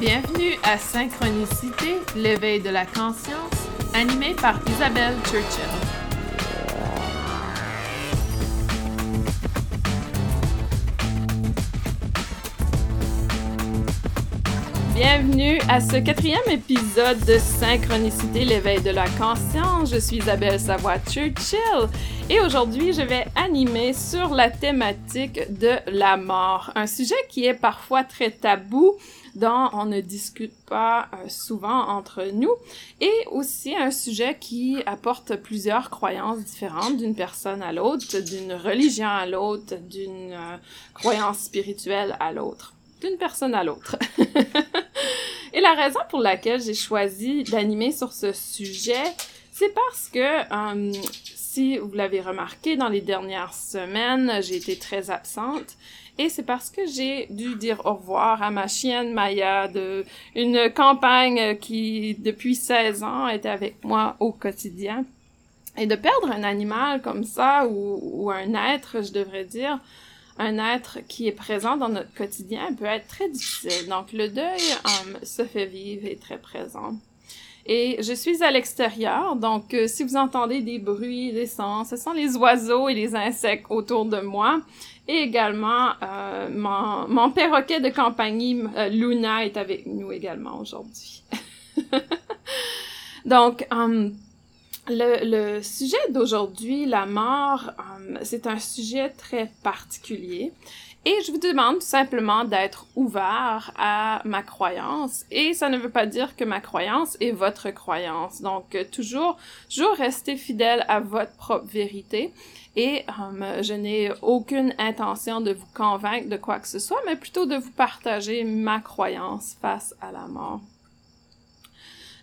Bienvenue à Synchronicité, l'éveil de la conscience, animé par Isabelle Churchill. Bienvenue à ce quatrième épisode de Synchronicité, l'éveil de la conscience. Je suis Isabelle Savoie-Churchill et aujourd'hui je vais animer sur la thématique de la mort, un sujet qui est parfois très tabou, dont on ne discute pas euh, souvent entre nous, et aussi un sujet qui apporte plusieurs croyances différentes d'une personne à l'autre, d'une religion à l'autre, d'une euh, croyance spirituelle à l'autre, d'une personne à l'autre. Et la raison pour laquelle j'ai choisi d'animer sur ce sujet, c'est parce que, euh, si vous l'avez remarqué, dans les dernières semaines, j'ai été très absente. Et c'est parce que j'ai dû dire au revoir à ma chienne Maya de une campagne qui, depuis 16 ans, était avec moi au quotidien. Et de perdre un animal comme ça, ou, un être, je devrais dire, un être qui est présent dans notre quotidien peut être très difficile. Donc, le deuil um, se fait vivre et très présent. Et je suis à l'extérieur, donc euh, si vous entendez des bruits, des sons, ce sont les oiseaux et les insectes autour de moi. Et également, euh, mon, perroquet de compagnie, euh, Luna, est avec nous également aujourd'hui. donc, um, le, sujet d'aujourd'hui, la mort, euh, c'est un sujet très particulier. Et je vous demande tout simplement d'être ouvert à ma croyance. Et ça ne veut pas dire que ma croyance est votre croyance. Donc, euh, toujours, toujours rester fidèle à votre propre vérité. Et euh, je n'ai aucune intention de vous convaincre de quoi que ce soit, mais plutôt de vous partager ma croyance face à la mort.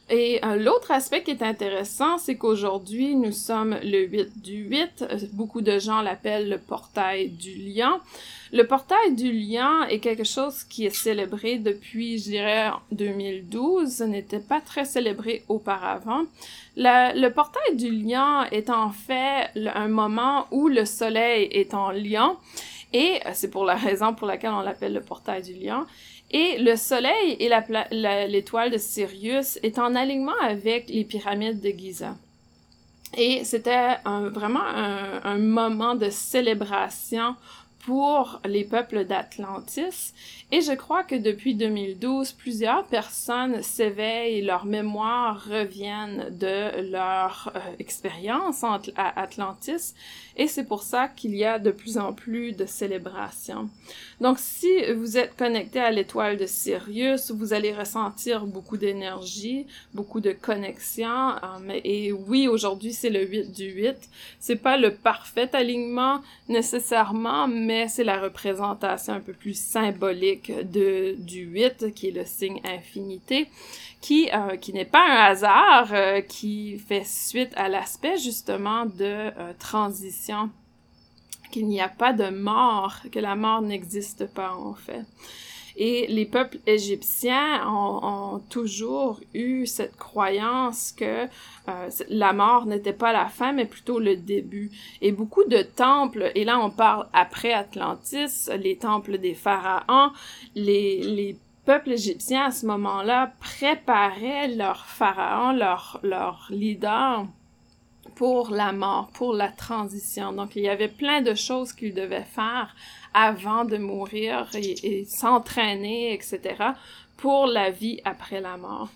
Et euh, l'autre aspect qui est intéressant, c'est qu'aujourd'hui, nous sommes le 8 du 8. Beaucoup de gens l'appellent le portail du lion. Le portail du lion est quelque chose qui est célébré depuis, je dirais, 2012. Ce n'était pas très célébré auparavant. le portail du lion est en fait un moment où le soleil est en lion. Et euh, c'est pour la raison pour laquelle on l'appelle le portail du lion. Et le Soleil et l'étoile de Sirius est en alignement avec les pyramides de Giza. Et c'était vraiment un, moment de célébration pour les peuples d'Atlantis. Et je crois que depuis 2012, plusieurs personnes s'éveillent, leurs mémoires reviennent de leur euh, expérience à Atlantis. Et c'est pour ça qu'il y a de plus en plus de célébrations. Donc, si vous êtes connecté à l'étoile de Sirius, vous allez ressentir beaucoup d'énergie, beaucoup de connexion. Euh, et oui, aujourd'hui, c'est le 8 du 8. C'est pas le parfait alignement nécessairement, mais c'est la représentation un peu plus symbolique de, du 8, qui est le signe infinité, qui, euh, qui n'est pas un hasard, euh, qui fait suite à l'aspect justement de transition qu'il n'y a pas de mort, que la mort n'existe pas en fait. Et les peuples égyptiens ont, toujours eu cette croyance que euh, la mort n'était pas la fin, mais plutôt le début. Et beaucoup de temples, et là on parle après Atlantis, les temples des pharaons, les, les peuples égyptiens à ce moment-là préparaient leurs pharaons, leurs leur leaders pour la mort, pour la transition. Donc, il y avait plein de choses qu'ils devaient faire avant de mourir et, s'entraîner, etc., pour la vie après la mort.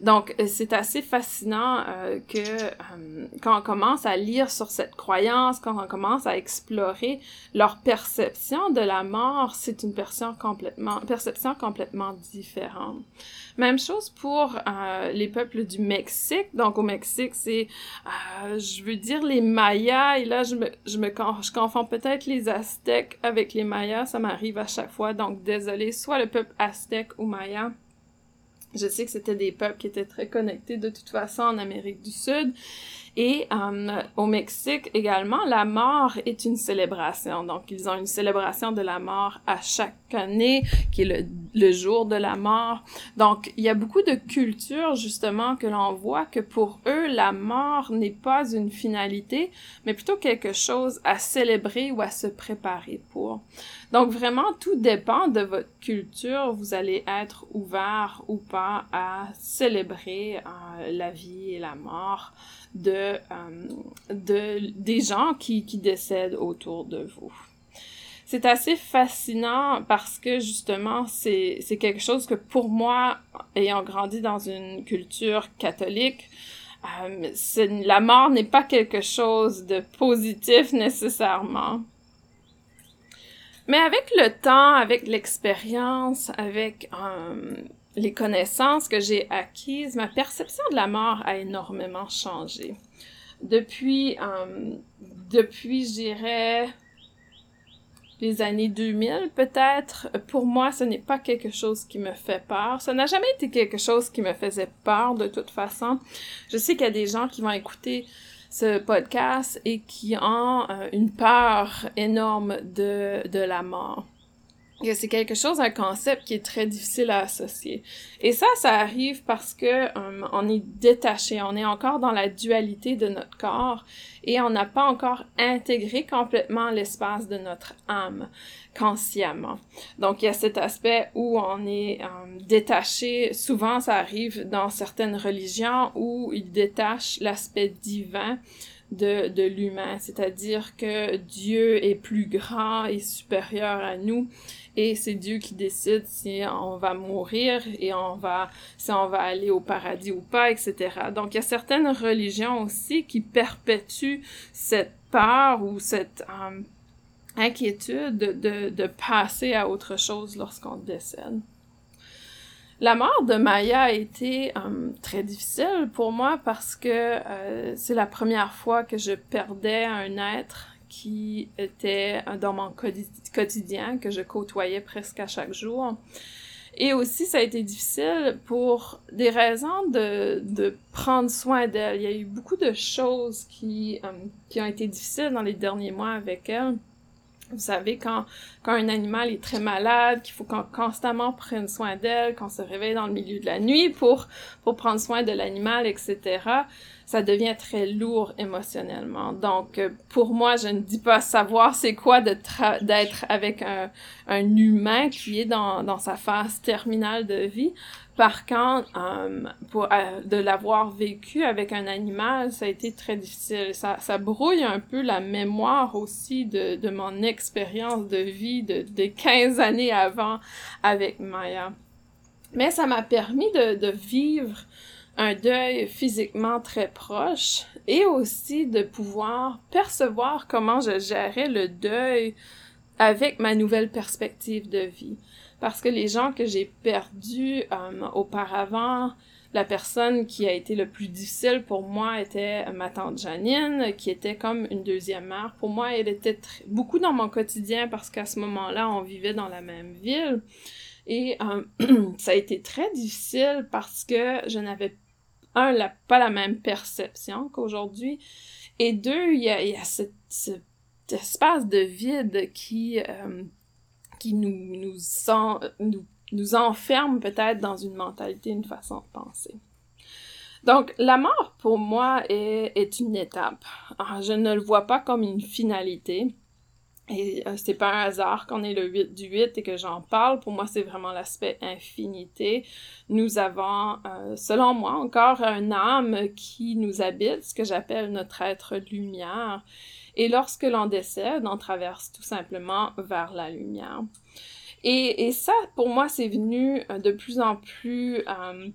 Donc, euh, c'est assez fascinant euh, que euh, quand on commence à lire sur cette croyance, quand on commence à explorer leur perception de la mort, c'est une perception complètement, perception complètement différente. Même chose pour euh, les peuples du Mexique. Donc au Mexique, c'est, euh, je veux dire les Mayas. Et là, je me, je me je confonds peut-être les Aztèques avec les Mayas. Ça m'arrive à chaque fois. Donc désolé, soit le peuple aztèque ou Maya. Je sais que c'était des peuples qui étaient très connectés de toute façon en Amérique du Sud. Et euh, au Mexique également, la mort est une célébration. Donc, ils ont une célébration de la mort à chaque année, qui est le jour de la mort. Donc, il y a beaucoup de cultures, justement, que l'on voit que pour eux, la mort n'est pas une finalité, mais plutôt quelque chose à célébrer ou à se préparer pour. Donc, vraiment, tout dépend de votre culture. Vous allez être ouvert ou pas à célébrer euh, la vie et la mort de, euh, de des gens qui, qui décèdent autour de vous c'est assez fascinant parce que justement, c'est, quelque chose que pour moi, ayant grandi dans une culture catholique, euh, la mort n'est pas quelque chose de positif nécessairement. Mais avec le temps, avec l'expérience, avec euh, les connaissances que j'ai acquises, ma perception de la mort a énormément changé. Depuis, euh, depuis, je dirais, les années 2000 peut-être, pour moi, ce n'est pas quelque chose qui me fait peur. Ça n'a jamais été quelque chose qui me faisait peur de toute façon. Je sais qu'il y a des gens qui vont écouter ce podcast et qui ont euh, une peur énorme de, de la mort c'est quelque chose, un concept qui est très difficile à associer. Et ça, ça arrive parce que euh, on est détaché, on est encore dans la dualité de notre corps et on n'a pas encore intégré complètement l'espace de notre âme consciemment. Donc il y a cet aspect où on est euh, détaché. Souvent, ça arrive dans certaines religions où ils détachent l'aspect divin de, de l'humain, c'est-à-dire que Dieu est plus grand et supérieur à nous et c'est Dieu qui décide si on va mourir et on va si on va aller au paradis ou pas, etc. Donc il y a certaines religions aussi qui perpétuent cette peur ou cette euh, inquiétude de, de passer à autre chose lorsqu'on décède. La mort de Maya a été euh, très difficile pour moi parce que euh, c'est la première fois que je perdais un être qui était dans mon quotidien, que je côtoyais presque à chaque jour. Et aussi, ça a été difficile pour des raisons de, prendre soin d'elle. Il y a eu beaucoup de choses qui, euh, qui ont été difficiles dans les derniers mois avec elle. Vous savez, quand, quand un animal est très malade, qu'il faut qu'on constamment prenne soin d'elle, qu'on se réveille dans le milieu de la nuit pour, pour prendre soin de l'animal, etc., ça devient très lourd émotionnellement. Donc, euh, pour moi, je ne dis pas savoir c'est quoi d'être avec un, un humain qui est dans, dans sa phase terminale de vie. Par contre, euh, euh, de l'avoir vécu avec un animal, ça a été très difficile. Ça, brouille un peu la mémoire aussi de, mon expérience de vie de, de 15 années avant avec Maya. Mais ça m'a permis de, de vivre un deuil physiquement très proche et aussi de pouvoir percevoir comment je gérais le deuil avec ma nouvelle perspective de vie parce que les gens que j'ai perdus euh, auparavant, la personne qui a été le plus difficile pour moi était ma tante Janine, qui était comme une deuxième mère. Pour moi, elle était beaucoup dans mon quotidien parce qu'à ce moment-là, on vivait dans la même ville. Et euh, ça a été très difficile parce que je n'avais, un, la, pas la même perception qu'aujourd'hui. Et deux, il y a, y a cet espace de vide qui... Euh, qui nous, nous, nous, nous enferme peut-être dans une mentalité, une façon de penser. Donc, la mort, pour moi, est, est une étape. Ah, je ne le vois pas comme une finalité. Et euh, c'est pas un hasard qu'on est le 8 du 8 et que j'en parle. Pour moi, c'est vraiment l'aspect infinité. Nous avons, euh, selon moi, encore un âme qui nous habite, ce que j'appelle notre être lumière. Et lorsque l'on décède, on traverse tout simplement vers la lumière. Et, ça, pour moi, c'est venu euh, de plus en plus euh,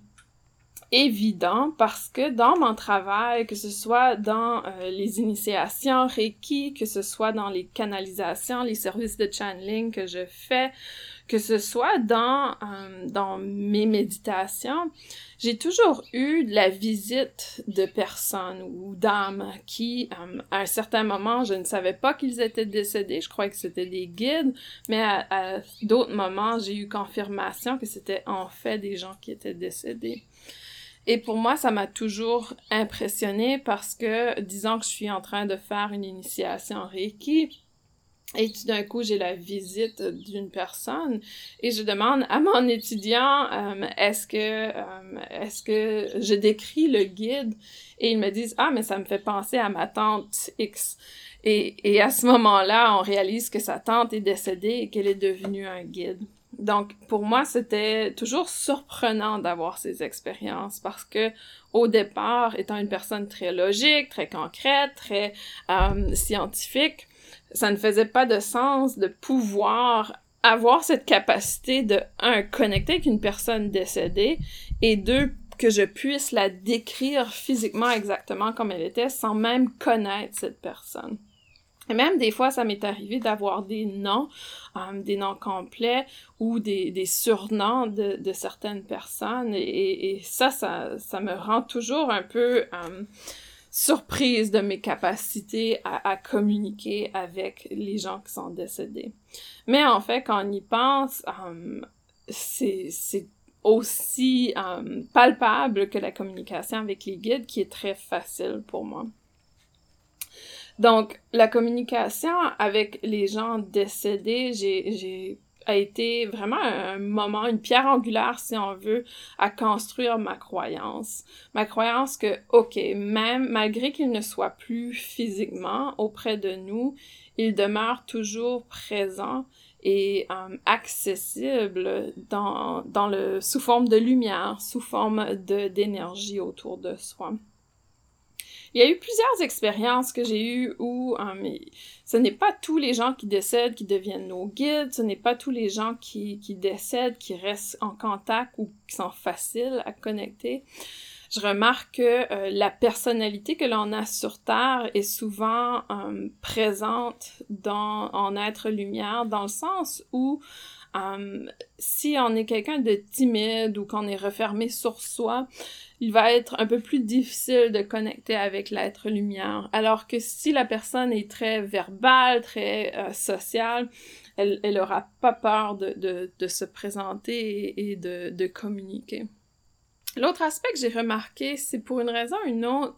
évident parce que dans mon travail, que ce soit dans euh, les initiations Reiki, que ce soit dans les canalisations, les services de channeling que je fais, que ce soit dans, euh, dans mes méditations, j'ai toujours eu de la visite de personnes ou d'âmes qui, euh, à un certain moment, je ne savais pas qu'ils étaient décédés, je croyais que c'était des guides, mais à, à d'autres moments, j'ai eu confirmation que c'était en fait des gens qui étaient décédés. Et pour moi, ça m'a toujours impressionné parce que, disons que je suis en train de faire une initiation Reiki, Et tout d'un coup, j'ai la visite d'une personne et je demande à mon étudiant euh, est-ce que euh, est-ce que je décris le guide? Et ils me disent ah mais ça me fait penser à ma tante X et, et à ce moment-là, on réalise que sa tante est décédée et qu'elle est devenue un guide. Donc, pour moi, c'était toujours surprenant d'avoir ces expériences parce que, au départ, étant une personne très logique, très concrète, très euh, scientifique, ça ne faisait pas de sens de pouvoir avoir cette capacité de, un, connecter avec une personne décédée et deux, que je puisse la décrire physiquement exactement comme elle était sans même connaître cette personne. Et même des fois, ça m'est arrivé d'avoir des noms, euh, des noms complets ou des, des surnoms de, de certaines personnes. Et, ça, ça, ça, me rend toujours un peu euh, surprise de mes capacités à, à, communiquer avec les gens qui sont décédés. Mais en fait, quand on y pense, euh, c'est aussi euh, palpable que la communication avec les guides qui est très facile pour moi. Donc, la communication avec les gens décédés, j'ai a été vraiment un moment, une pierre angulaire, si on veut, à construire ma croyance. Ma croyance que, OK, même malgré qu'il ne soit plus physiquement auprès de nous, il demeure toujours présent et euh, accessible dans, dans le, sous forme de lumière, sous forme d'énergie autour de soi. Il y a eu plusieurs expériences que j'ai eues où euh, ce n'est pas tous les gens qui décèdent qui deviennent nos guides, ce n'est pas tous les gens qui, décèdent qui restent en contact ou qui sont faciles à connecter. Je remarque que euh, la personnalité que l'on a sur Terre est souvent euh, présente en être lumière, dans le sens où Um, si on est quelqu'un de timide ou qu'on est refermé sur soi, il va être un peu plus difficile de connecter avec l'être lumière. Alors que si la personne est très verbale, très euh, sociale, elle, elle aura pas peur de, de, se présenter et, et de, de communiquer. L'autre aspect que j'ai remarqué, c'est pour une raison ou une autre,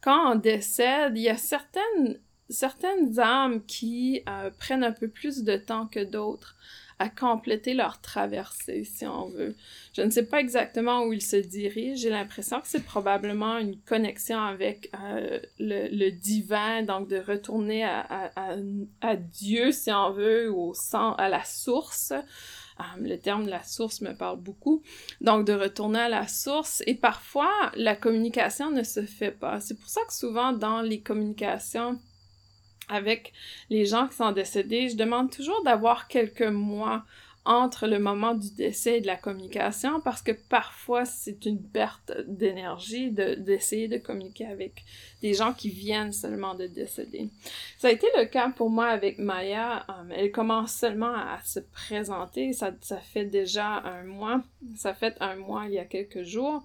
quand on décède, il y a certaines, certaines âmes qui euh, prennent un peu plus de temps que d'autres à compléter leur traversée, si on veut. Je ne sais pas exactement où ils se dirigent. J'ai l'impression que c'est probablement une connexion avec euh, le, le, divin, donc de retourner à, à, à, Dieu, si on veut, au sang, à la source. Um, le terme de la source me parle beaucoup. Donc, de retourner à la source. Et parfois, la communication ne se fait pas. C'est pour ça que souvent, dans les communications avec les gens qui sont décédés, je demande toujours d'avoir quelques mois entre le moment du décès et de la communication parce que parfois c'est une perte d'énergie d'essayer de, communiquer avec des gens qui viennent seulement de décéder. Ça a été le cas pour moi avec Maya. Euh, elle commence seulement à, se présenter. Ça, ça fait déjà un mois. Ça fait un mois il y a quelques jours.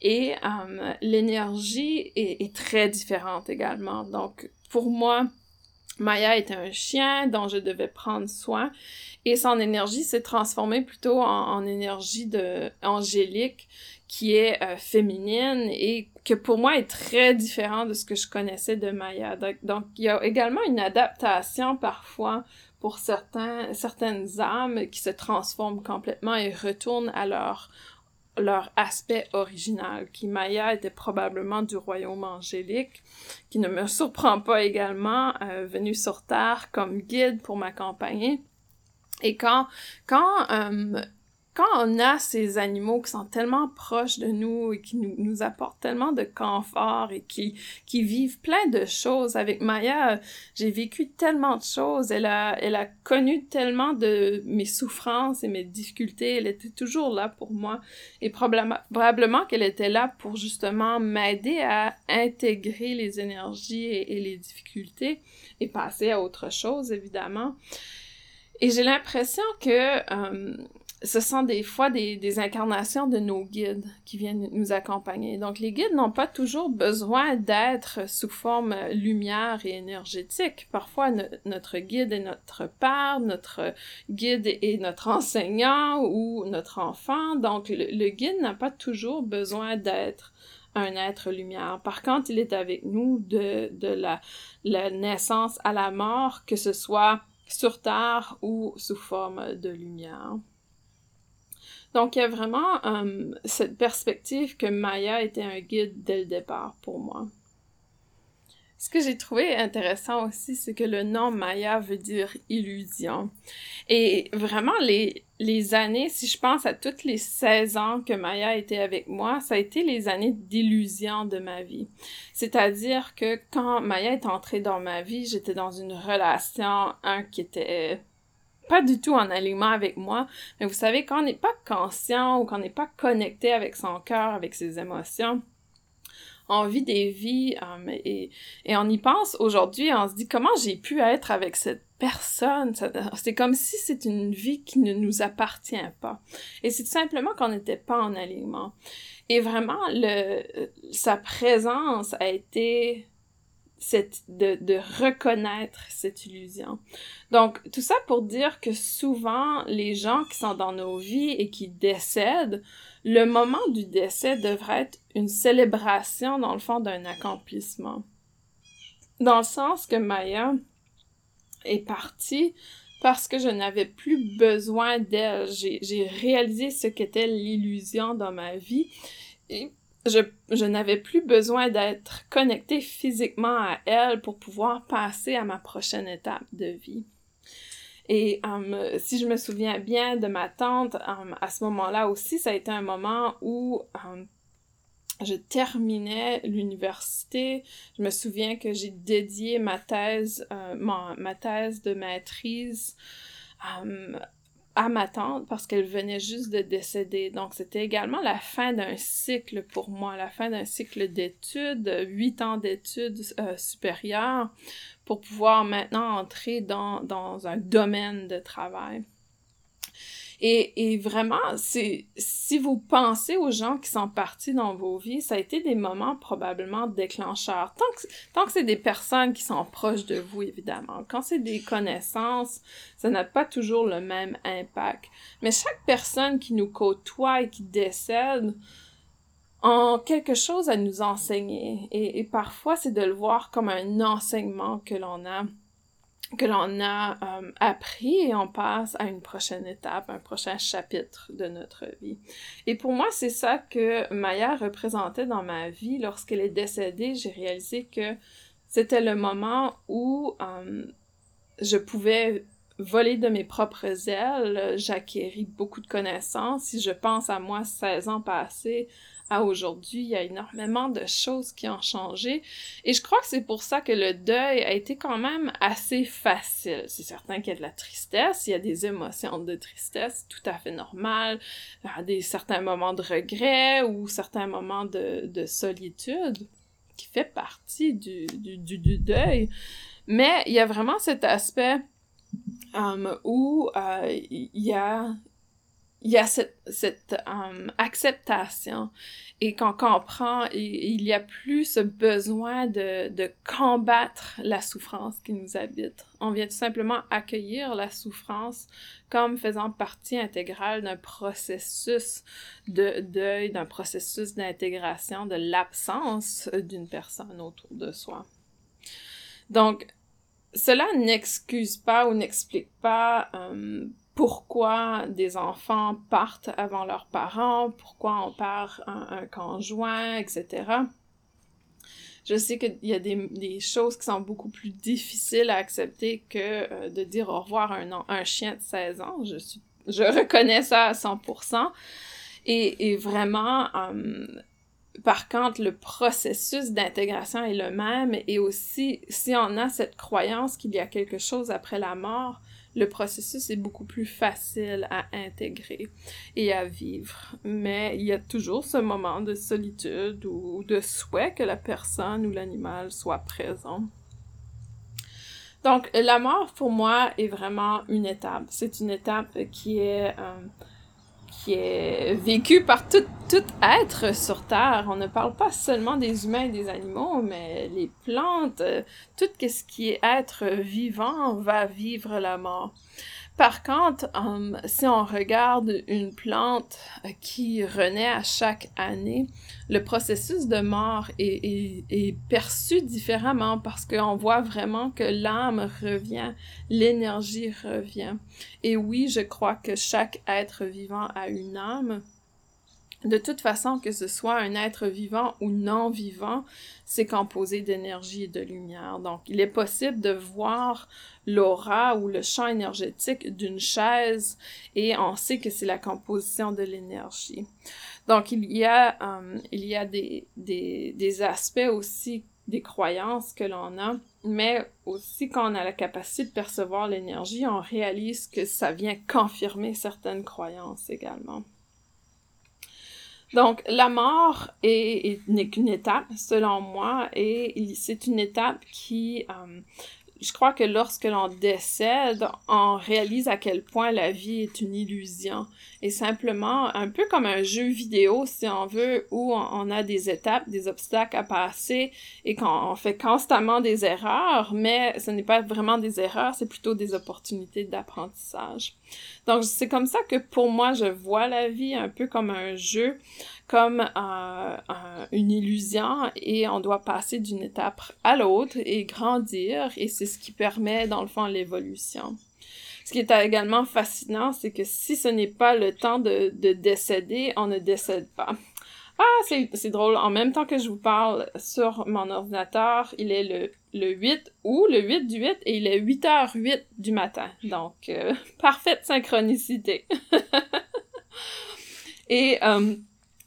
Et euh, l'énergie est, est très différente également. Donc pour moi, Maya était un chien dont je devais prendre soin et son énergie s'est transformée plutôt en, énergie de angélique qui est euh, féminine et que pour moi est très différent de ce que je connaissais de Maya. Donc, il y a également une adaptation parfois pour certains, certaines âmes qui se transforment complètement et retournent à leur leur aspect original, qui Maya était probablement du royaume angélique, qui ne me surprend pas également, euh, venu sur Terre comme guide pour m'accompagner. Et quand, quand euh, quand on a ces animaux qui sont tellement proches de nous et qui nous, apportent tellement de confort et qui, qui vivent plein de choses, avec Maya, j'ai vécu tellement de choses, elle a, elle a connu tellement de mes souffrances et mes difficultés, elle était toujours là pour moi et probablement, qu'elle était là pour justement m'aider à intégrer les énergies et, et les difficultés et passer à autre chose, évidemment. Et j'ai l'impression que euh, ce sont des fois des, incarnations de nos guides qui viennent nous accompagner. Donc les guides n'ont pas toujours besoin d'être sous forme lumière et énergétique. Parfois notre guide est notre père, notre guide est notre enseignant ou notre enfant. Donc le, guide n'a pas toujours besoin d'être un être lumière. Par contre, il est avec nous de, la naissance à la mort, que ce soit sur Terre ou sous forme de lumière. Donc, il y a vraiment euh, cette perspective que Maya était un guide dès le départ pour moi. Ce que j'ai trouvé intéressant aussi, c'est que le nom Maya veut dire illusion. Et vraiment, les, les années, si je pense à toutes les 16 ans que Maya était avec moi, ça a été les années d'illusion de ma vie. C'est-à-dire que quand Maya est entrée dans ma vie, j'étais dans une relation, un qui était pas du tout en alignement avec moi. Mais vous savez, quand on n'est pas conscient ou qu'on n'est pas connecté avec son cœur, avec ses émotions, on vit des vies euh, et, et, on y pense aujourd'hui, on se dit comment j'ai pu être avec cette personne? C'est comme si c'est une vie qui ne nous appartient pas. Et c'est simplement qu'on n'était pas en alignement. Et vraiment, le, sa présence a été cette, de, de reconnaître cette illusion. Donc, tout ça pour dire que souvent, les gens qui sont dans nos vies et qui décèdent, le moment du décès devrait être une célébration, dans le fond, d'un accomplissement. Dans le sens que Maya est partie parce que je n'avais plus besoin d'elle. J'ai réalisé ce qu'était l'illusion dans ma vie je, je n'avais plus besoin d'être connectée physiquement à elle pour pouvoir passer à ma prochaine étape de vie. Et um, si je me souviens bien de ma tante, um, à ce moment-là aussi, ça a été un moment où um, je terminais l'université. Je me souviens que j'ai dédié ma thèse, euh, ma, ma, thèse de maîtrise à ma tante parce qu'elle venait juste de décéder. Donc, c'était également la fin d'un cycle pour moi, la fin d'un cycle d'études, huit ans d'études euh, supérieures pour pouvoir maintenant entrer dans, dans un domaine de travail. Et, et vraiment, si vous pensez aux gens qui sont partis dans vos vies, ça a été des moments probablement déclencheurs. Tant que, tant que c'est des personnes qui sont proches de vous, évidemment. Quand c'est des connaissances, ça n'a pas toujours le même impact. Mais chaque personne qui nous côtoie et qui décède, ont quelque chose à nous enseigner. Et, et parfois, c'est de le voir comme un enseignement que l'on a que l'on a euh, appris et on passe à une prochaine étape, un prochain chapitre de notre vie. Et pour moi, c'est ça que Maya représentait dans ma vie. Lorsqu'elle est décédée, j'ai réalisé que c'était le moment où euh, je pouvais voler de mes propres ailes. J'acquéris beaucoup de connaissances. Si je pense à moi 16 ans passés, aujourd'hui, il y a énormément de choses qui ont changé. Et je crois que c'est pour ça que le deuil a été quand même assez facile. C'est certain qu'il y a de la tristesse, il y a des émotions de tristesse tout à fait normales, a des certains moments de regret ou certains moments de, de solitude qui fait partie du, du, du, deuil. Mais il y a vraiment cet aspect um, où euh, il y a il y a cette, cette um, acceptation et qu'on comprend, il y a plus ce besoin de, de combattre la souffrance qui nous habite. On vient tout simplement accueillir la souffrance comme faisant partie intégrale d'un processus de deuil, d'un processus d'intégration de l'absence d'une personne autour de soi. Donc, cela n'excuse pas ou n'explique pas um, pourquoi des enfants partent avant leurs parents, pourquoi on perd un, conjoint, etc. Je sais qu'il y a des, des, choses qui sont beaucoup plus difficiles à accepter que euh, de dire au revoir à un, un chien de 16 ans. Je, suis, je reconnais ça à 100%. Et, et vraiment, euh, par contre, le processus d'intégration est le même. Et aussi, si on a cette croyance qu'il y a quelque chose après la mort, le processus est beaucoup plus facile à intégrer et à vivre. Mais il y a toujours ce moment de solitude ou de souhait que la personne ou l'animal soit présent. Donc, la mort, pour moi, est vraiment une étape. C'est une étape qui est euh, qui est vécu par tout, tout être sur Terre. On ne parle pas seulement des humains et des animaux, mais les plantes, euh, tout ce qui est être vivant va vivre la mort. Par contre, um, si on regarde une plante euh, qui renaît à chaque année, le processus de mort est perçu différemment parce qu'on voit vraiment que l'âme revient, l'énergie revient. Et oui, je crois que chaque être vivant a une âme, de toute façon, que ce soit un être vivant ou non vivant, c'est composé d'énergie et de lumière. Donc, il est possible de voir l'aura ou le champ énergétique d'une chaise et on sait que c'est la composition de l'énergie. Donc, il y a, euh, il y a des, des, des aspects aussi des croyances que l'on a, mais aussi quand on a la capacité de percevoir l'énergie, on réalise que ça vient confirmer certaines croyances également. Donc, la mort n'est qu'une étape, selon moi, et c'est une étape qui, euh, je crois que lorsque l'on décède, on réalise à quel point la vie est une illusion. Et simplement, un peu comme un jeu vidéo, si on veut, où on a des étapes, des obstacles à passer et qu'on fait constamment des erreurs, mais ce n'est pas vraiment des erreurs, c'est plutôt des opportunités d'apprentissage. Donc, c'est comme ça que pour moi, je vois la vie un peu comme un jeu comme euh, une illusion et on doit passer d'une étape à l'autre et grandir et c'est ce qui permet dans le fond l'évolution. Ce qui est également fascinant, c'est que si ce n'est pas le temps de, de décéder, on ne décède pas. Ah, c'est drôle. En même temps que je vous parle sur mon ordinateur, il est le, le 8 ou le 8 du 8 et il est 8h08 du matin. Donc, euh, parfaite synchronicité. et euh,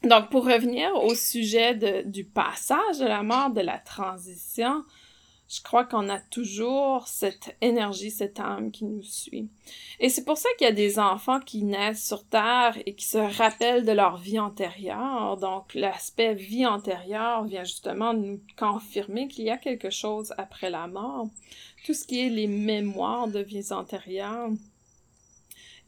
donc, pour revenir au sujet du passage de la mort, de la transition, je crois qu'on a toujours cette énergie, cette âme qui nous suit. Et c'est pour ça qu'il y a des enfants qui naissent sur Terre et qui se rappellent de leur vie antérieure. Donc, l'aspect vie antérieure vient justement nous confirmer qu'il y a quelque chose après la mort. Tout ce qui est les mémoires de vies antérieures,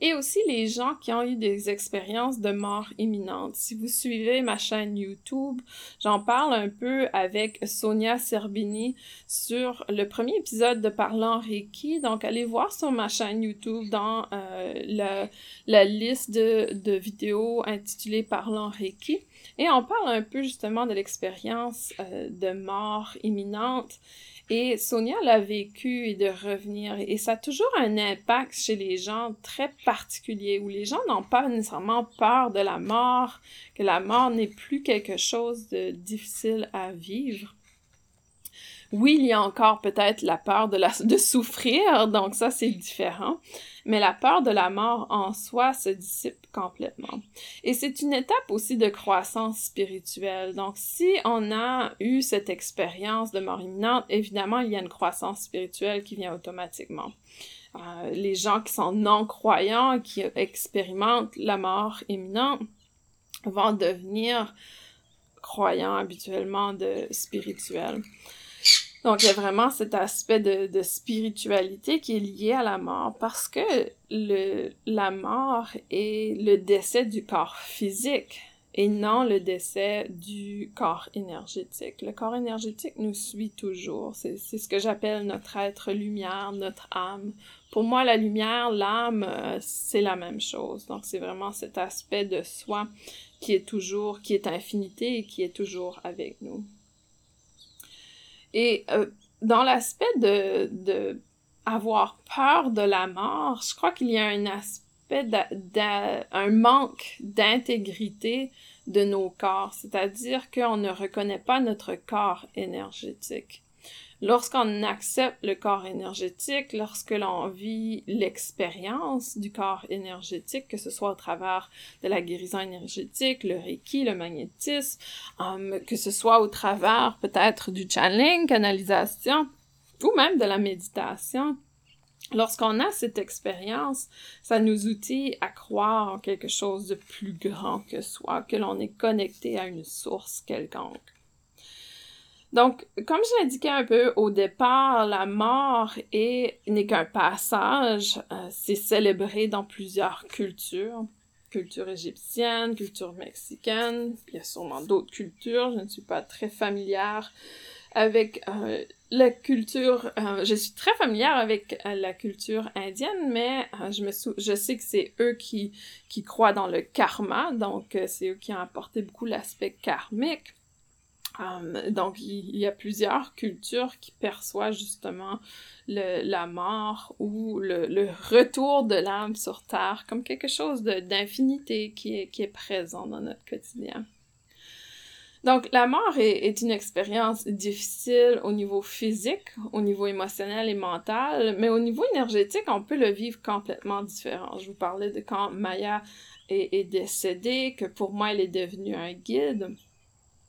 et aussi les gens qui ont eu des expériences de mort imminente. Si vous suivez ma chaîne YouTube, j'en parle un peu avec Sonia Serbini sur le premier épisode de Parlant Reiki. Donc, allez voir sur ma chaîne YouTube dans euh, la, liste de, de vidéos intitulée Parlant Reiki. Et on parle un peu justement de l'expérience euh, de mort imminente et Sonia l'a vécu et de revenir. Et ça a toujours un impact chez les gens très particulier, où les gens n'ont pas nécessairement peur de la mort, que la mort n'est plus quelque chose de difficile à vivre. Oui, il y a encore peut-être la peur de, souffrir, donc ça c'est différent, mais la peur de la mort en soi se dissipe complètement. Et c'est une étape aussi de croissance spirituelle. Donc si on a eu cette expérience de mort imminente, évidemment il y a une croissance spirituelle qui vient automatiquement. Euh, les gens qui sont non-croyants, qui expérimentent la mort imminente, vont devenir croyants habituellement de spirituel. Donc, il y a vraiment cet aspect de, spiritualité qui est lié à la mort parce que la mort est le décès du corps physique et non le décès du corps énergétique. Le corps énergétique nous suit toujours. C'est ce que j'appelle notre être lumière, notre âme. Pour moi, la lumière, l'âme, euh, c'est la même chose. Donc, c'est vraiment cet aspect de soi qui est toujours, qui est infinité et qui est toujours avec nous. Et euh, dans l'aspect de, de avoir peur de la mort, je crois qu'il y a un aspect d'un manque d'intégrité de nos corps, c'est-à-dire qu'on ne reconnaît pas notre corps énergétique. Lorsqu'on accepte le corps énergétique, lorsque l'on vit l'expérience du corps énergétique, que ce soit au travers de la guérison énergétique, le reiki, le magnétisme, um, que ce soit au travers peut-être du channeling, canalisation, ou même de la méditation, Lorsqu'on a cette expérience, ça nous outille à croire en quelque chose de plus grand que soi, que l'on est connecté à une source quelconque. Donc, comme je l'indiquais un peu au départ, la mort n'est qu'un passage. Euh, c'est célébré dans plusieurs cultures. Culture égyptienne, culture mexicaine, il y a sûrement d'autres cultures, je ne suis pas très familière avec euh, la culture, euh, je suis très familière avec la culture indienne, mais je me je sais que c'est eux qui, qui croient dans le karma, donc c'est eux qui ont apporté beaucoup l'aspect karmique. Donc il, y a plusieurs cultures qui perçoivent justement le, la mort ou le, le retour de l'âme sur Terre comme quelque chose d'infinité qui est, qui est présent dans notre quotidien. Donc, la mort est, une expérience difficile au niveau physique, au niveau émotionnel et mental, mais au niveau énergétique, on peut le vivre complètement différent. Je vous parlais de quand Maya est, est décédée, que pour moi, elle est devenue un guide.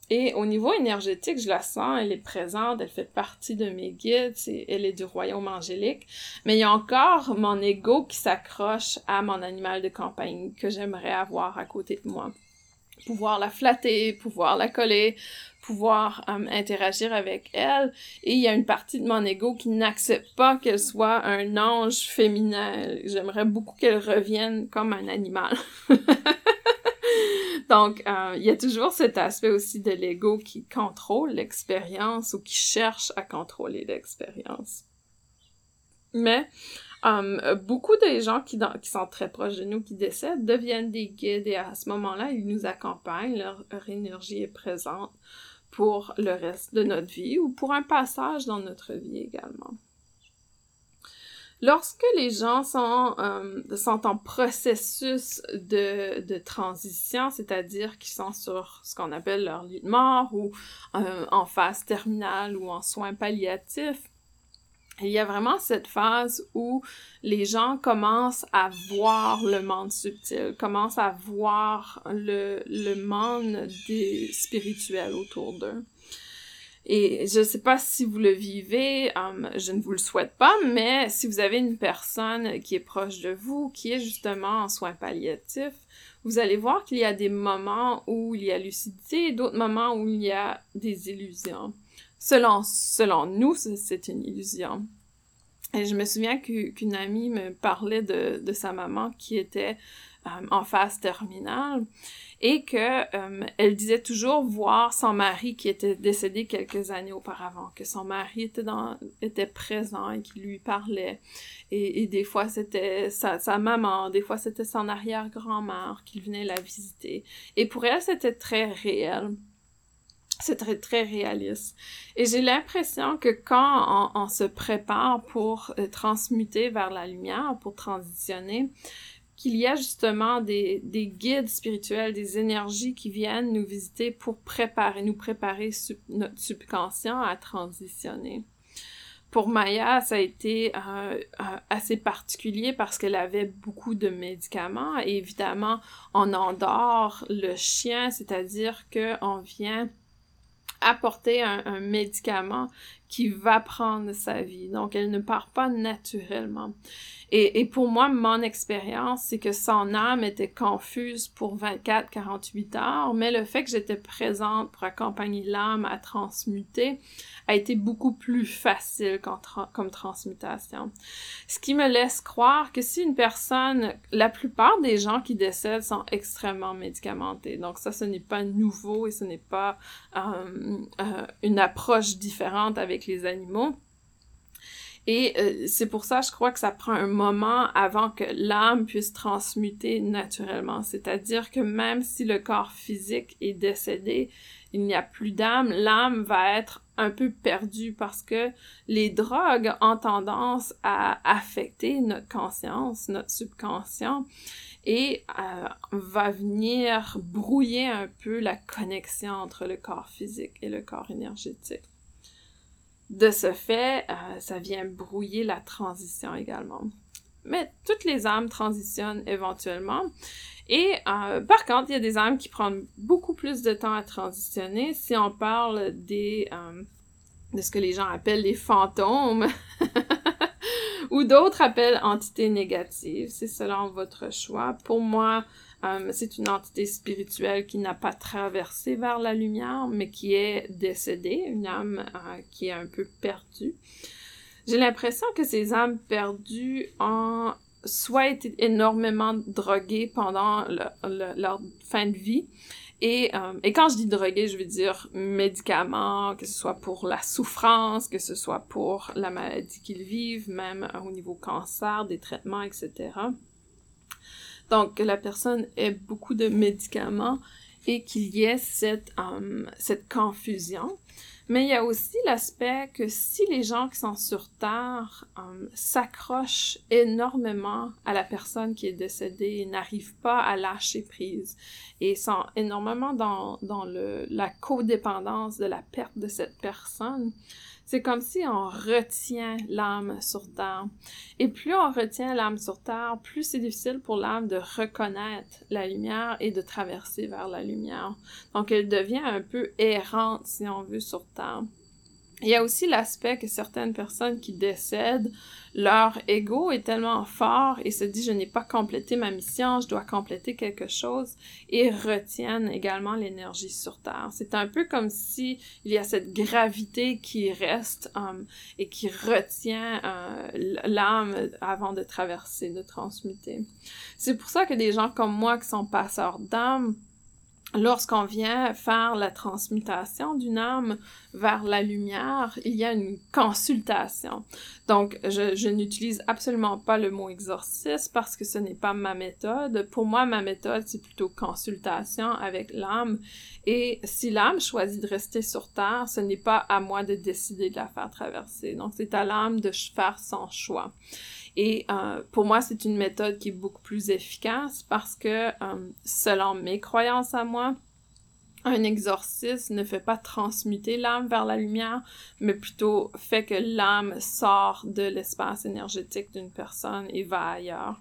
Et au niveau énergétique, je la sens, elle est présente, elle fait partie de mes guides, elle est du royaume angélique. Mais il y a encore mon ego qui s'accroche à mon animal de compagnie que j'aimerais avoir à côté de moi pouvoir la flatter, pouvoir la coller, pouvoir euh, interagir avec elle. Et il y a une partie de mon ego qui n'accepte pas qu'elle soit un ange féminin. J'aimerais beaucoup qu'elle revienne comme un animal. Donc, euh, il y a toujours cet aspect aussi de l'ego qui contrôle l'expérience ou qui cherche à contrôler l'expérience. Mais Um, beaucoup des gens qui sont très proches de nous, qui décèdent, deviennent des guides et à ce moment-là, ils nous accompagnent, leur, énergie est présente pour le reste de notre vie ou pour un passage dans notre vie également. Lorsque les gens sont, sont en processus de, transition, c'est-à-dire qu'ils sont sur ce qu'on appelle leur lit de mort ou euh, en phase terminale ou en soins palliatifs, il y a vraiment cette phase où les gens commencent à voir le monde subtil, commencent à voir le, le monde des spirituels autour d'eux. Et je ne sais pas si vous le vivez, um, je ne vous le souhaite pas, mais si vous avez une personne qui est proche de vous, qui est justement en soins palliatifs, vous allez voir qu'il y a des moments où il y a lucidité et d'autres moments où il y a des illusions. Selon, selon nous, c'est une illusion. Et je me souviens qu'une amie me parlait de, de, sa maman qui était euh, en phase terminale et que euh, elle disait toujours voir son mari qui était décédé quelques années auparavant, que son mari était dans était présent et qui lui parlait et, et des fois c'était sa, sa maman, des fois c'était son arrière-grand-mère qui venait la visiter et pour elle c'était très réel. C'est très, très réaliste. Et j'ai l'impression que quand on, se prépare pour euh, transmuter vers la lumière, pour transitionner, qu'il y a justement des, des, guides spirituels, des énergies qui viennent nous visiter pour préparer, nous préparer notre subconscient à transitionner. Pour Maya, ça a été euh, euh, assez particulier parce qu'elle avait beaucoup de médicaments et évidemment, on endort le chien, c'est-à-dire qu'on vient apporter un, médicament qui va prendre sa vie. Donc, elle ne part pas naturellement. Et, et pour moi, mon expérience, c'est que son âme était confuse pour 24-48 heures, mais le fait que j'étais présente pour accompagner l'âme à transmuter a été beaucoup plus facile comme transmutation. Ce qui me laisse croire que si une personne, la plupart des gens qui décèdent sont extrêmement médicamentés. Donc ça, ce n'est pas nouveau et ce n'est pas euh, euh, une approche différente avec les animaux. Et euh, c'est pour ça, je crois que ça prend un moment avant que l'âme puisse transmuter naturellement. C'est-à-dire que même si le corps physique est décédé, il n'y a plus d'âme, l'âme va être un peu perdue parce que les drogues ont tendance à affecter notre conscience, notre subconscient et euh, va venir brouiller un peu la connexion entre le corps physique et le corps énergétique. De ce fait, euh, ça vient brouiller la transition également. Mais toutes les âmes transitionnent éventuellement. Et euh, par contre, il y a des âmes qui prennent beaucoup plus de temps à transitionner. Si on parle des euh, de ce que les gens appellent les fantômes ou d'autres appellent entités négatives, c'est selon votre choix. Pour moi, euh, c'est une entité spirituelle qui n'a pas traversé vers la lumière, mais qui est décédée, une âme qui est un peu perdue. J'ai l'impression que ces âmes perdues ont soit été énormément droguées pendant leur fin de vie Et, euh, et quand je dis drogué, je veux dire médicaments, que ce soit pour la souffrance, que ce soit pour la maladie qu'ils vivent, même euh, au niveau cancer, des traitements, etc. Donc, que la personne ait beaucoup de médicaments et qu'il y ait cette, euh, cette confusion. Mais il y a aussi l'aspect que si les gens qui sont sur Terre euh, s'accrochent énormément à la personne qui est décédée et n'arrivent pas à lâcher prise et sont énormément dans, dans le, la codépendance de la perte de cette personne, c'est comme si on retient l'âme sur terre. Et plus on retient l'âme sur terre, plus c'est difficile pour l'âme de reconnaître la lumière et de traverser vers la lumière. Donc elle devient un peu errante, si on veut, sur terre. Il y a aussi l'aspect que certaines personnes qui décèdent, leur ego est tellement fort et se dit je n'ai pas complété ma mission, je dois compléter quelque chose et retiennent également l'énergie sur Terre. C'est un peu comme si il y a cette gravité qui reste um, et qui retient euh, l'âme avant de traverser, de transmuter. C'est pour ça que des gens comme moi qui sont passeurs d'âme lorsqu'on vient faire la transmutation d'une âme vers la lumière, il y a une consultation. Donc, je, n'utilise absolument pas le mot exorcisme parce que ce n'est pas ma méthode. Pour moi, ma méthode, c'est plutôt consultation avec l'âme. Et si l'âme choisit de rester sur Terre, ce n'est pas à moi de décider de la faire traverser. Donc, c'est à l'âme de faire son choix. Et euh, pour moi, c'est une méthode qui est beaucoup plus efficace parce que, euh, selon mes croyances à moi, un exorcisme ne fait pas transmuter l'âme vers la lumière, mais plutôt fait que l'âme sort de l'espace énergétique d'une personne et va ailleurs.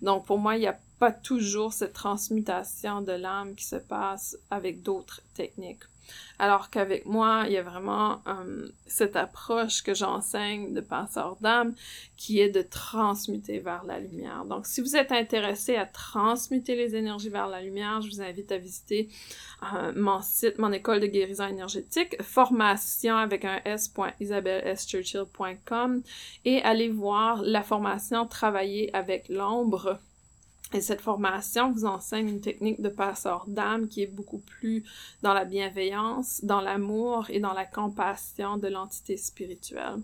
Donc pour moi, il n'y a pas toujours cette transmutation de l'âme qui se passe avec d'autres techniques. Alors qu'avec moi, il y a vraiment euh, cette approche que j'enseigne de passeur d'âme qui est de transmuter vers la lumière. Donc, si vous êtes intéressé à transmuter les énergies vers la lumière, je vous invite à visiter euh, mon site, mon école de guérison énergétique, formation avec un s.isabelleschurchill.com et allez voir la formation Travailler avec l'ombre et cette formation vous enseigne une technique de passeur d'âme qui est beaucoup plus dans la bienveillance, dans l'amour et dans la compassion de l'entité spirituelle.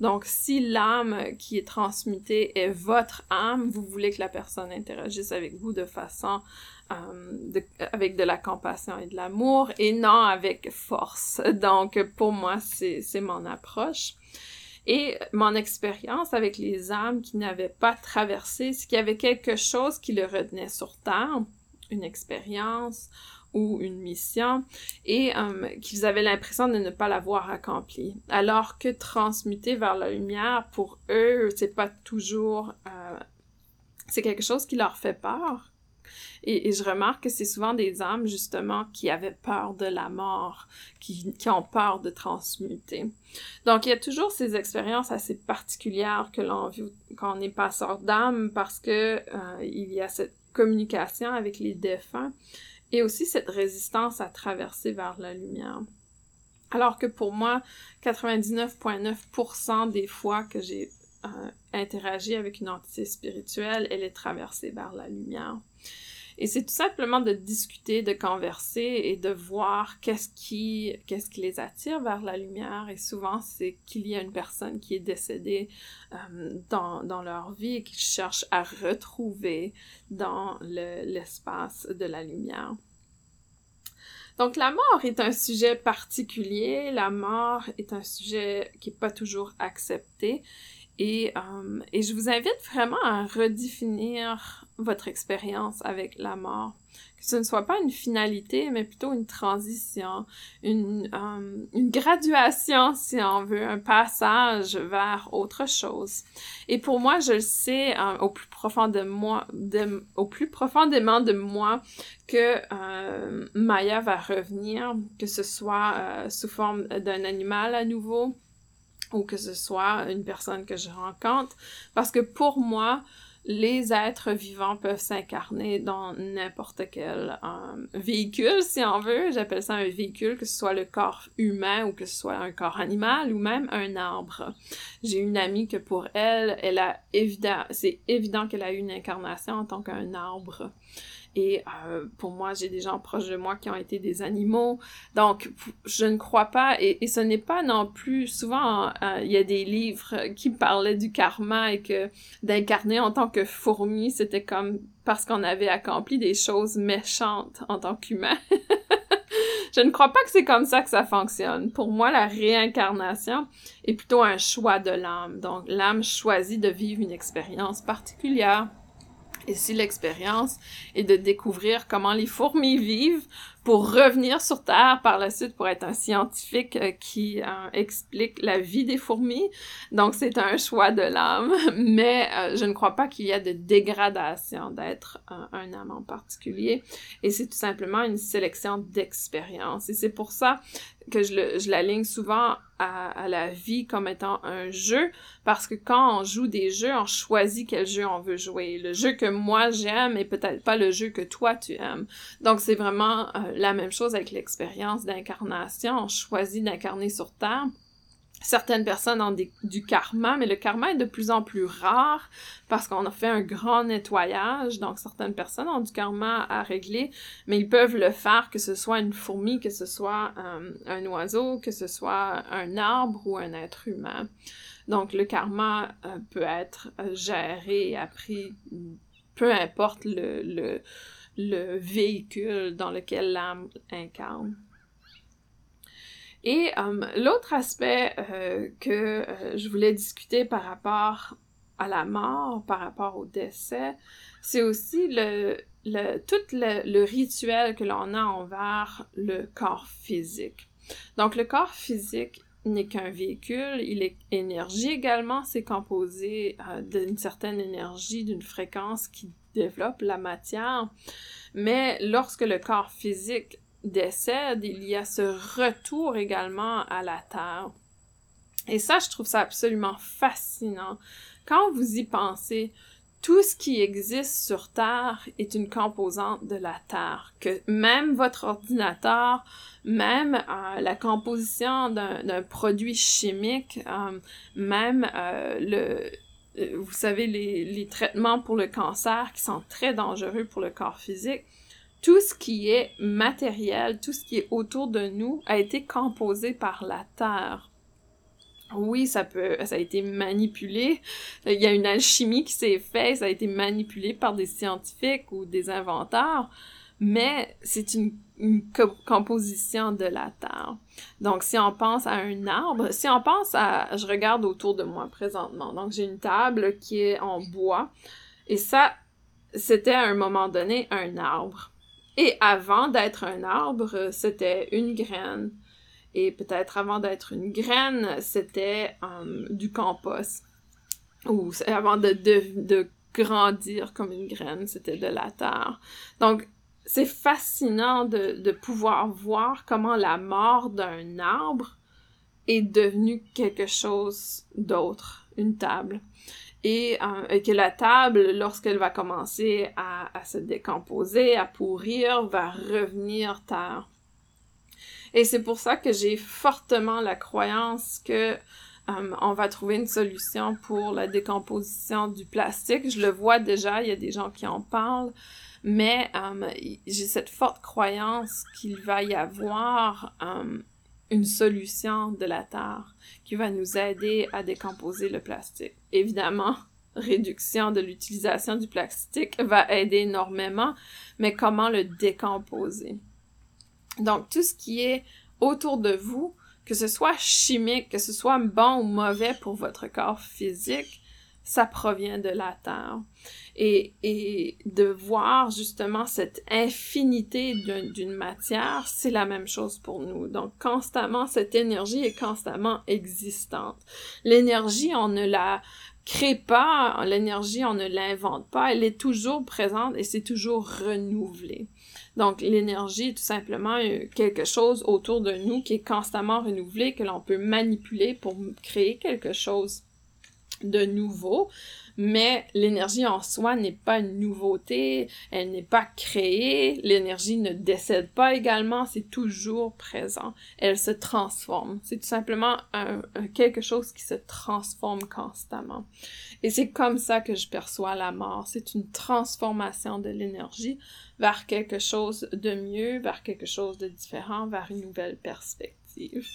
Donc, si l'âme qui est transmutée est votre âme, vous voulez que la personne interagisse avec vous de façon euh, avec de la compassion et de l'amour et non avec force. Donc, pour moi, c'est mon approche. Et mon expérience avec les âmes qui n'avaient pas traversé, c'est qu'il y avait quelque chose qui le retenait sur Terre, une expérience ou une mission, et euh, qu'ils avaient l'impression de ne pas l'avoir accomplie. Alors que transmuter vers la lumière, pour eux, c'est pas toujours... Euh, c'est quelque chose qui leur fait peur et, je remarque que c'est souvent des âmes, justement, qui avaient peur de la mort, qui, ont peur de transmuter. Donc, il y a toujours ces expériences assez particulières que l'on vit quand on est passeur d'âme parce que euh, il y a cette communication avec les défunts et aussi cette résistance à traverser vers la lumière. Alors que pour moi, 99,9% des fois que j'ai euh, interagi avec une entité spirituelle, elle est traversée vers la lumière. Et c'est tout simplement de discuter, de converser et de voir qu'est-ce qui, les attire vers la lumière. Et souvent, c'est qu'il y a une personne qui est décédée euh, dans, dans, leur vie et qu'ils cherchent à retrouver dans l'espace de la lumière. Donc la mort est un sujet particulier, la mort est un sujet qui n'est pas toujours accepté et, euh, et je vous invite vraiment à redéfinir votre expérience avec la mort. Que ce ne soit pas une finalité, mais plutôt une transition, une, euh, une graduation, si on veut, un passage vers autre chose. Et pour moi, je le sais euh, au, plus profond de moi, de, au plus profondément de moi que euh, Maya va revenir, que ce soit sous forme d'un animal à nouveau, ou que ce soit une personne que je rencontre, parce que pour moi, les êtres vivants peuvent s'incarner dans n'importe quel euh, véhicule, si on veut. J'appelle ça un véhicule, que ce soit le corps humain ou que ce soit un corps animal ou même un arbre. J'ai une amie que pour elle, elle a c'est évident qu'elle a eu une incarnation en tant qu'un arbre. Et euh, pour moi, j'ai des gens proches de moi qui ont été des animaux. Donc, je ne crois pas, et, ce n'est pas non plus, souvent, euh, il y a des livres qui parlaient du karma et que d'incarner en tant que fourmi, c'était comme parce qu'on avait accompli des choses méchantes en tant qu'humain. je ne crois pas que c'est comme ça que ça fonctionne. Pour moi, la réincarnation est plutôt un choix de l'âme. Donc, l'âme choisit de vivre une expérience particulière et si l'expérience est de découvrir comment les fourmis vivent pour revenir sur Terre par la suite pour être un scientifique euh, qui euh, explique la vie des fourmis. Donc c'est un choix de l'âme, mais euh, je ne crois pas qu'il y a de dégradation d'être un âme en particulier. Et c'est tout simplement une sélection d'expériences. Et c'est pour ça que je, le, je l'aligne souvent à, à, la vie comme étant un jeu, parce que quand on joue des jeux, on choisit quel jeu on veut jouer. Le jeu que moi j'aime est peut-être pas le jeu que toi tu aimes. Donc c'est vraiment la même chose avec l'expérience d'incarnation. On choisit d'incarner sur Terre. Certaines personnes ont du karma, mais le karma est de plus en plus rare parce qu'on a fait un grand nettoyage. Donc, certaines personnes ont du karma à régler, mais ils peuvent le faire, que ce soit une fourmi, que ce soit euh, un oiseau, que ce soit un arbre ou un être humain. Donc, le karma euh, peut être géré et appris, peu importe le véhicule dans lequel l'âme incarne. Et euh, l'autre aspect euh, que euh, je voulais discuter par rapport à la mort, par rapport au décès, c'est aussi le, le, tout le, le rituel que l'on a envers le corps physique. Donc le corps physique n'est qu'un véhicule, il est énergie également, c'est composé d'une certaine énergie, d'une fréquence qui développe la matière. Mais lorsque le corps physique décède, il y a ce retour également à la Terre. Et ça, je trouve ça absolument fascinant. Quand vous y pensez, tout ce qui existe sur Terre est une composante de la Terre. Que même votre ordinateur, même euh, la composition d'un produit chimique, euh, même euh, le, vous savez, les, traitements pour le cancer qui sont très dangereux pour le corps physique, tout ce qui est matériel, tout ce qui est autour de nous a été composé par la Terre. Oui, ça peut, ça a été manipulé. Il y a une alchimie qui s'est faite, ça a été manipulé par des scientifiques ou des inventeurs, mais c'est une, composition de la Terre. Donc, si on pense à un arbre, si on pense à, je regarde autour de moi présentement, donc j'ai une table qui est en bois, et ça, c'était à un moment donné un arbre. Et avant d'être un arbre, c'était une graine. Et peut-être avant d'être une graine, c'était um, du compost. Ou avant de, de, de grandir comme une graine, c'était de la terre. Donc, c'est fascinant de, de, pouvoir voir comment la mort d'un arbre est devenue quelque chose d'autre, une table. Et, euh, que la table, lorsqu'elle va commencer à, à, se décomposer, à pourrir, va revenir terre. Et c'est pour ça que j'ai fortement la croyance que euh, on va trouver une solution pour la décomposition du plastique. Je le vois déjà, il y a des gens qui en parlent mais um, j'ai cette forte croyance qu'il va y avoir um, une solution de la Terre qui va nous aider à décomposer le plastique. Évidemment, réduction de l'utilisation du plastique va aider énormément, mais comment le décomposer? Donc, tout ce qui est autour de vous, que ce soit chimique, que ce soit bon ou mauvais pour votre corps physique, ça provient de la Terre et, et de voir justement cette infinité d'une matière, c'est la même chose pour nous. Donc constamment, cette énergie est constamment existante. L'énergie, on ne la crée pas, l'énergie, on ne l'invente pas, elle est toujours présente et c'est toujours renouvelé. Donc l'énergie est tout simplement euh, quelque chose autour de nous qui est constamment renouvelé, que l'on peut manipuler pour créer quelque chose de nouveau, mais l'énergie en soi n'est pas une nouveauté, elle n'est pas créée, l'énergie ne décède pas également, c'est toujours présent, elle se transforme. C'est tout simplement quelque chose qui se transforme constamment. Et c'est comme ça que je perçois la mort, c'est une transformation de l'énergie vers quelque chose de mieux, vers quelque chose de différent, vers une nouvelle perspective.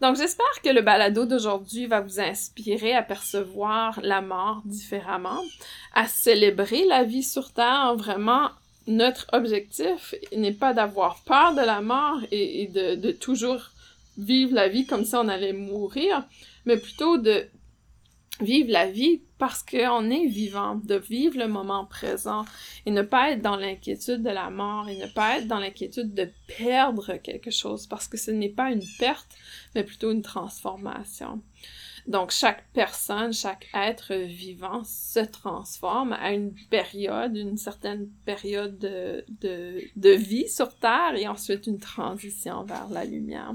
Donc, j'espère que le balado d'aujourd'hui va vous inspirer à percevoir la mort différemment, à célébrer la vie sur Terre. Vraiment, notre objectif n'est pas d'avoir peur de la mort et, de, de toujours vivre la vie comme si on allait mourir, mais plutôt de vivre la vie parce qu'on est vivant, de vivre le moment présent et ne pas être dans l'inquiétude de la mort et ne pas être dans l'inquiétude de perdre quelque chose parce que ce n'est pas une perte, mais plutôt une transformation. Donc, chaque personne, chaque être vivant se transforme à une période, une certaine période de, de, vie sur Terre et ensuite une transition vers la lumière.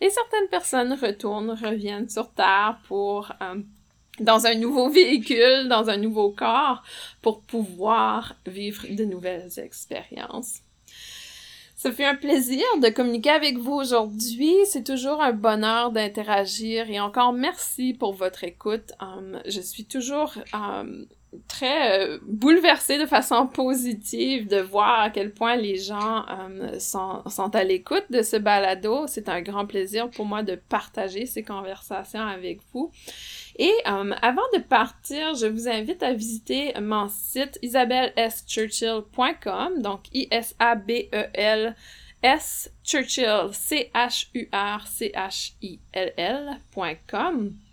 Et certaines personnes retournent, reviennent sur Terre pour euh, dans un nouveau véhicule, dans un nouveau corps, pour pouvoir vivre de nouvelles expériences. Ça fait un plaisir de communiquer avec vous aujourd'hui. C'est toujours un bonheur d'interagir et encore merci pour votre écoute. Um, je suis toujours um, très euh, bouleversée de façon positive de voir à quel point les gens um, sont, sont à l'écoute de ce balado. C'est un grand plaisir pour moi de partager ces conversations avec vous. Et euh, avant de partir, je vous invite à visiter mon site isabelleschurchill.com, donc I-S-A-B-E-L S Churchill, C-H-U-R-C-H-I-L-L.com.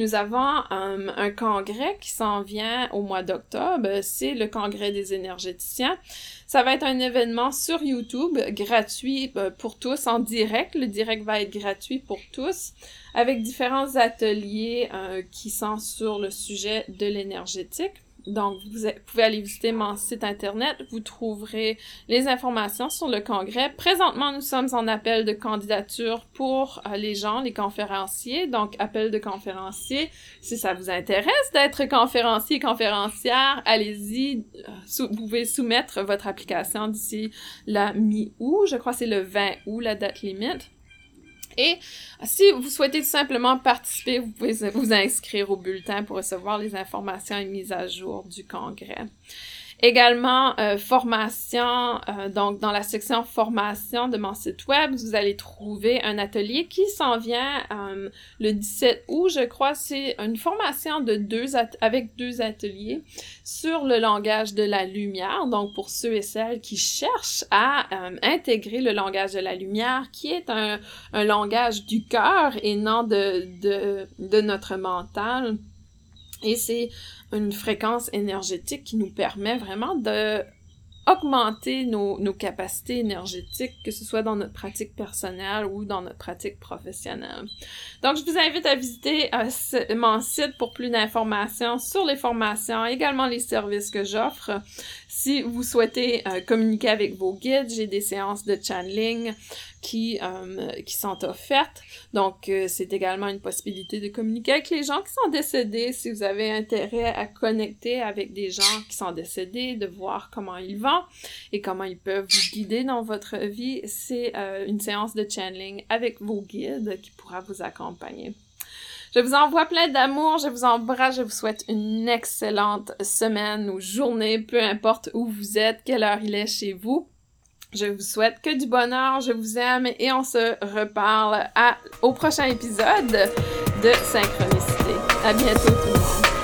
Nous avons euh, un congrès qui s'en vient au mois d'octobre. C'est le congrès des énergéticiens. Ça va être un événement sur YouTube, gratuit euh, pour tous, en direct. Le direct va être gratuit pour tous, avec différents ateliers euh, qui sont sur le sujet de l'énergétique. Donc, vous pouvez aller visiter mon site internet. Vous trouverez les informations sur le congrès. Présentement, nous sommes en appel de candidature pour euh, les gens, les conférenciers. Donc, appel de conférenciers. Si ça vous intéresse d'être conférencier, conférencière, allez-y. Euh, vous pouvez soumettre votre application d'ici la mi-août. Je crois que c'est le 20 août, la date limite. Et si vous souhaitez tout simplement participer, vous pouvez vous inscrire au bulletin pour recevoir les informations et mises à jour du congrès. Également, euh, formation, euh, donc dans la section formation de mon site web, vous allez trouver un atelier qui s'en vient euh, le 17 août, je crois. C'est une formation de deux avec deux ateliers sur le langage de la lumière. Donc, pour ceux et celles qui cherchent à intégrer le langage de la lumière, qui est un, un langage du cœur et non de, de, de notre mental. Et c'est une fréquence énergétique qui nous permet vraiment de augmenter nos, capacités énergétiques, que ce soit dans notre pratique personnelle ou dans notre pratique professionnelle. Donc, je vous invite à visiter euh, mon site pour plus d'informations sur les formations, également les services que j'offre. Si vous souhaitez euh, communiquer avec vos guides, j'ai des séances de channeling qui, euh, qui sont offertes. Donc, euh, c'est également une possibilité de communiquer avec les gens qui sont décédés. Si vous avez intérêt à connecter avec des gens qui sont décédés, de voir comment ils vont et comment ils peuvent vous guider dans votre vie, c'est une séance de channeling avec vos guides qui pourra vous accompagner. Je vous envoie plein d'amour, je vous embrasse, je vous souhaite une excellente semaine ou journée, peu importe où vous êtes, quelle heure il est chez vous. Je vous souhaite que du bonheur, je vous aime et on se reparle au prochain épisode de Synchronicité. À bientôt tout le monde.